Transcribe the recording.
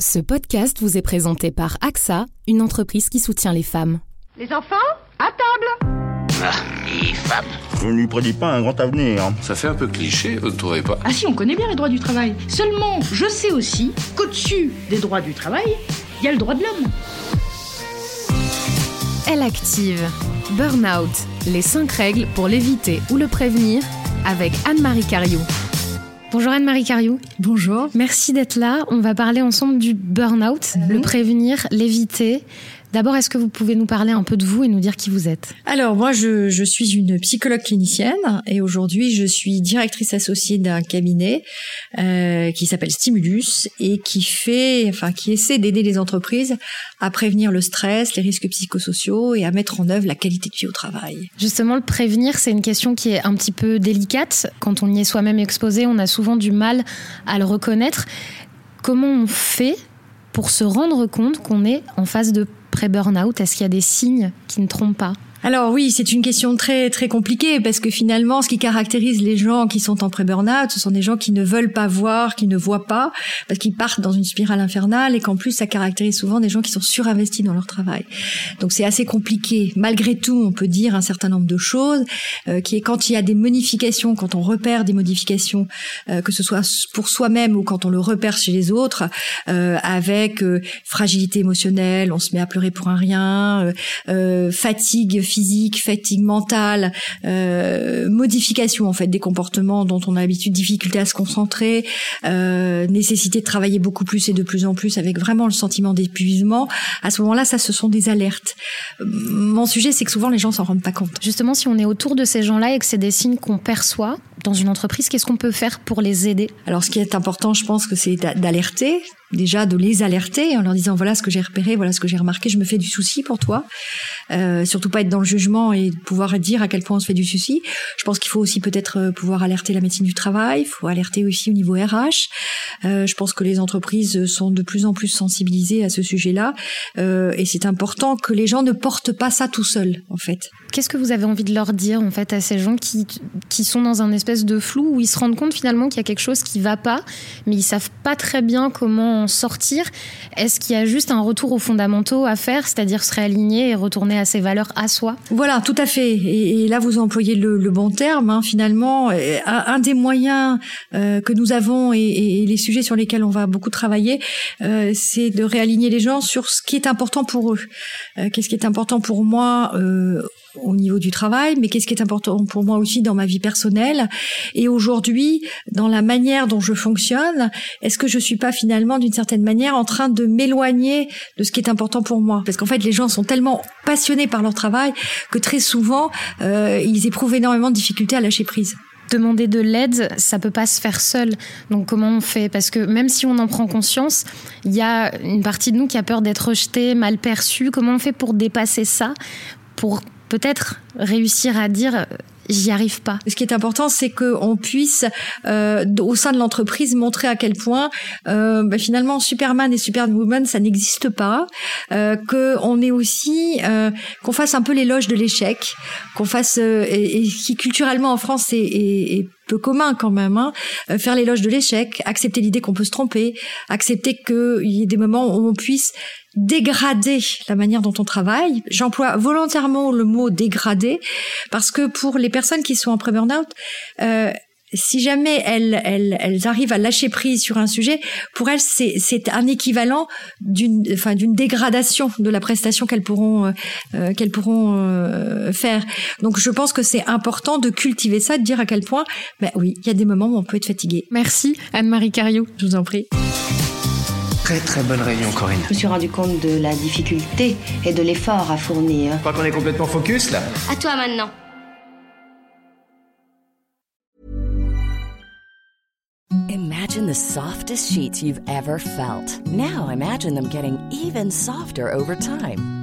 Ce podcast vous est présenté par AXA, une entreprise qui soutient les femmes. Les enfants, à table Ah, les femmes. Je ne lui prédis pas un grand avenir. Ça fait un peu cliché, vous ne trouvez pas? Ah si, on connaît bien les droits du travail. Seulement, je sais aussi qu'au-dessus des droits du travail, il y a le droit de l'homme. Elle active. Burnout. Les 5 règles pour l'éviter ou le prévenir avec Anne-Marie Cariou. Bonjour Anne-Marie Cariou. Bonjour. Merci d'être là. On va parler ensemble du burn-out, le prévenir, l'éviter. D'abord, est-ce que vous pouvez nous parler un peu de vous et nous dire qui vous êtes? Alors moi, je, je, suis une psychologue clinicienne et aujourd'hui, je suis directrice associée d'un cabinet euh, qui s'appelle Stimulus et qui fait, enfin, qui essaie d'aider les entreprises à prévenir le stress, les risques psychosociaux et à mettre en œuvre la qualité de vie au travail. Justement, le prévenir, c'est une question qui est un petit peu délicate. Quand on y est soi-même exposé, on a souvent du mal à le reconnaître. Comment on fait pour se rendre compte qu'on est en phase de pré-burnout Est-ce qu'il y a des signes qui ne trompent pas? Alors oui, c'est une question très très compliquée parce que finalement, ce qui caractérise les gens qui sont en pré-burnout, ce sont des gens qui ne veulent pas voir, qui ne voient pas, parce qu'ils partent dans une spirale infernale et qu'en plus, ça caractérise souvent des gens qui sont surinvestis dans leur travail. Donc c'est assez compliqué. Malgré tout, on peut dire un certain nombre de choses, euh, qui est quand il y a des modifications, quand on repère des modifications, euh, que ce soit pour soi-même ou quand on le repère chez les autres, euh, avec fragilité émotionnelle, on se met à pleurer pour un rien, fatigue physique, fatigue mentale, euh, modification en fait des comportements dont on a l'habitude, difficulté à se concentrer, euh, nécessité de travailler beaucoup plus et de plus en plus avec vraiment le sentiment d'épuisement. À ce moment-là, ça, ce sont des alertes. Mon sujet, c'est que souvent les gens s'en rendent pas compte. Justement, si on est autour de ces gens-là et que c'est des signes qu'on perçoit dans une entreprise, qu'est-ce qu'on peut faire pour les aider? Alors, ce qui est important, je pense que c'est d'alerter, déjà de les alerter en leur disant voilà ce que j'ai repéré, voilà ce que j'ai remarqué, je me fais du souci pour toi. Euh, surtout pas être dans le jugement et pouvoir dire à quel point on se fait du souci. Je pense qu'il faut aussi peut-être pouvoir alerter la médecine du travail, il faut alerter aussi au niveau RH. Euh, je pense que les entreprises sont de plus en plus sensibilisées à ce sujet-là euh, et c'est important que les gens ne portent pas ça tout seuls en fait. Qu'est-ce que vous avez envie de leur dire en fait à ces gens qui qui sont dans un espèce de flou où ils se rendent compte finalement qu'il y a quelque chose qui va pas, mais ils savent pas très bien comment sortir Est-ce qu'il y a juste un retour aux fondamentaux à faire, c'est-à-dire se réaligner et retourner à ses valeurs à soi? Voilà, tout à fait. Et, là, vous employez le, bon terme. Hein, finalement, un, un, des moyens euh, que nous avons et, les sujets sur lesquels on va beaucoup travailler, euh, c'est de réaligner les gens sur ce qui est important pour eux. Euh, Qu'est-ce qui est important pour moi? Au niveau du travail, mais qu'est-ce qui est important pour moi aussi dans ma vie personnelle. Et aujourd'hui, dans la manière dont je fonctionne, est-ce que je suis pas finalement d'une certaine manière en train de m'éloigner de ce qui est important pour moi? Parce qu'en fait, les gens sont tellement passionnés par leur travail que très souvent, euh, ils éprouvent énormément de difficultés à lâcher prise demander de l'aide, ça peut pas se faire seul. Donc comment on fait? Parce que même si on en prend conscience, il y a une partie de nous qui a peur d'être rejetée, mal perçue. Comment on fait pour dépasser ça Pour peut-être réussir à dire j'y arrive pas. Ce qui est important, c'est qu'on puisse, euh, au sein de l'entreprise, montrer à quel point euh, bah, finalement Superman et Superwoman, ça n'existe pas. Euh, qu'on est aussi, euh, qu'on fasse un peu l'éloge de l'échec, qu'on fasse, euh, et, et, qui culturellement en France est, est, est peu commun quand même, hein, euh, faire l'éloge de l'échec, accepter l'idée qu'on peut se tromper, accepter qu'il y ait des moments où on puisse dégrader la manière dont on travaille. J'emploie volontairement le mot dégrader parce que pour les personnes qui sont en pré-burnout, euh, si jamais elles, elles, elles, arrivent à lâcher prise sur un sujet, pour elles, c'est un équivalent d'une enfin, d'une dégradation de la prestation qu'elles pourront, euh, euh, qu'elles pourront euh, faire. Donc, je pense que c'est important de cultiver ça, de dire à quel point, ben oui, il y a des moments où on peut être fatigué. Merci, Anne-Marie Cario. Je vous en prie. Très très bonne réunion, Corinne. Je me suis rendu compte de la difficulté et de l'effort à fournir. Je crois qu'on est complètement focus là. À toi maintenant. Imagine the softest sheets you've ever felt. Now imagine them getting even softer over time.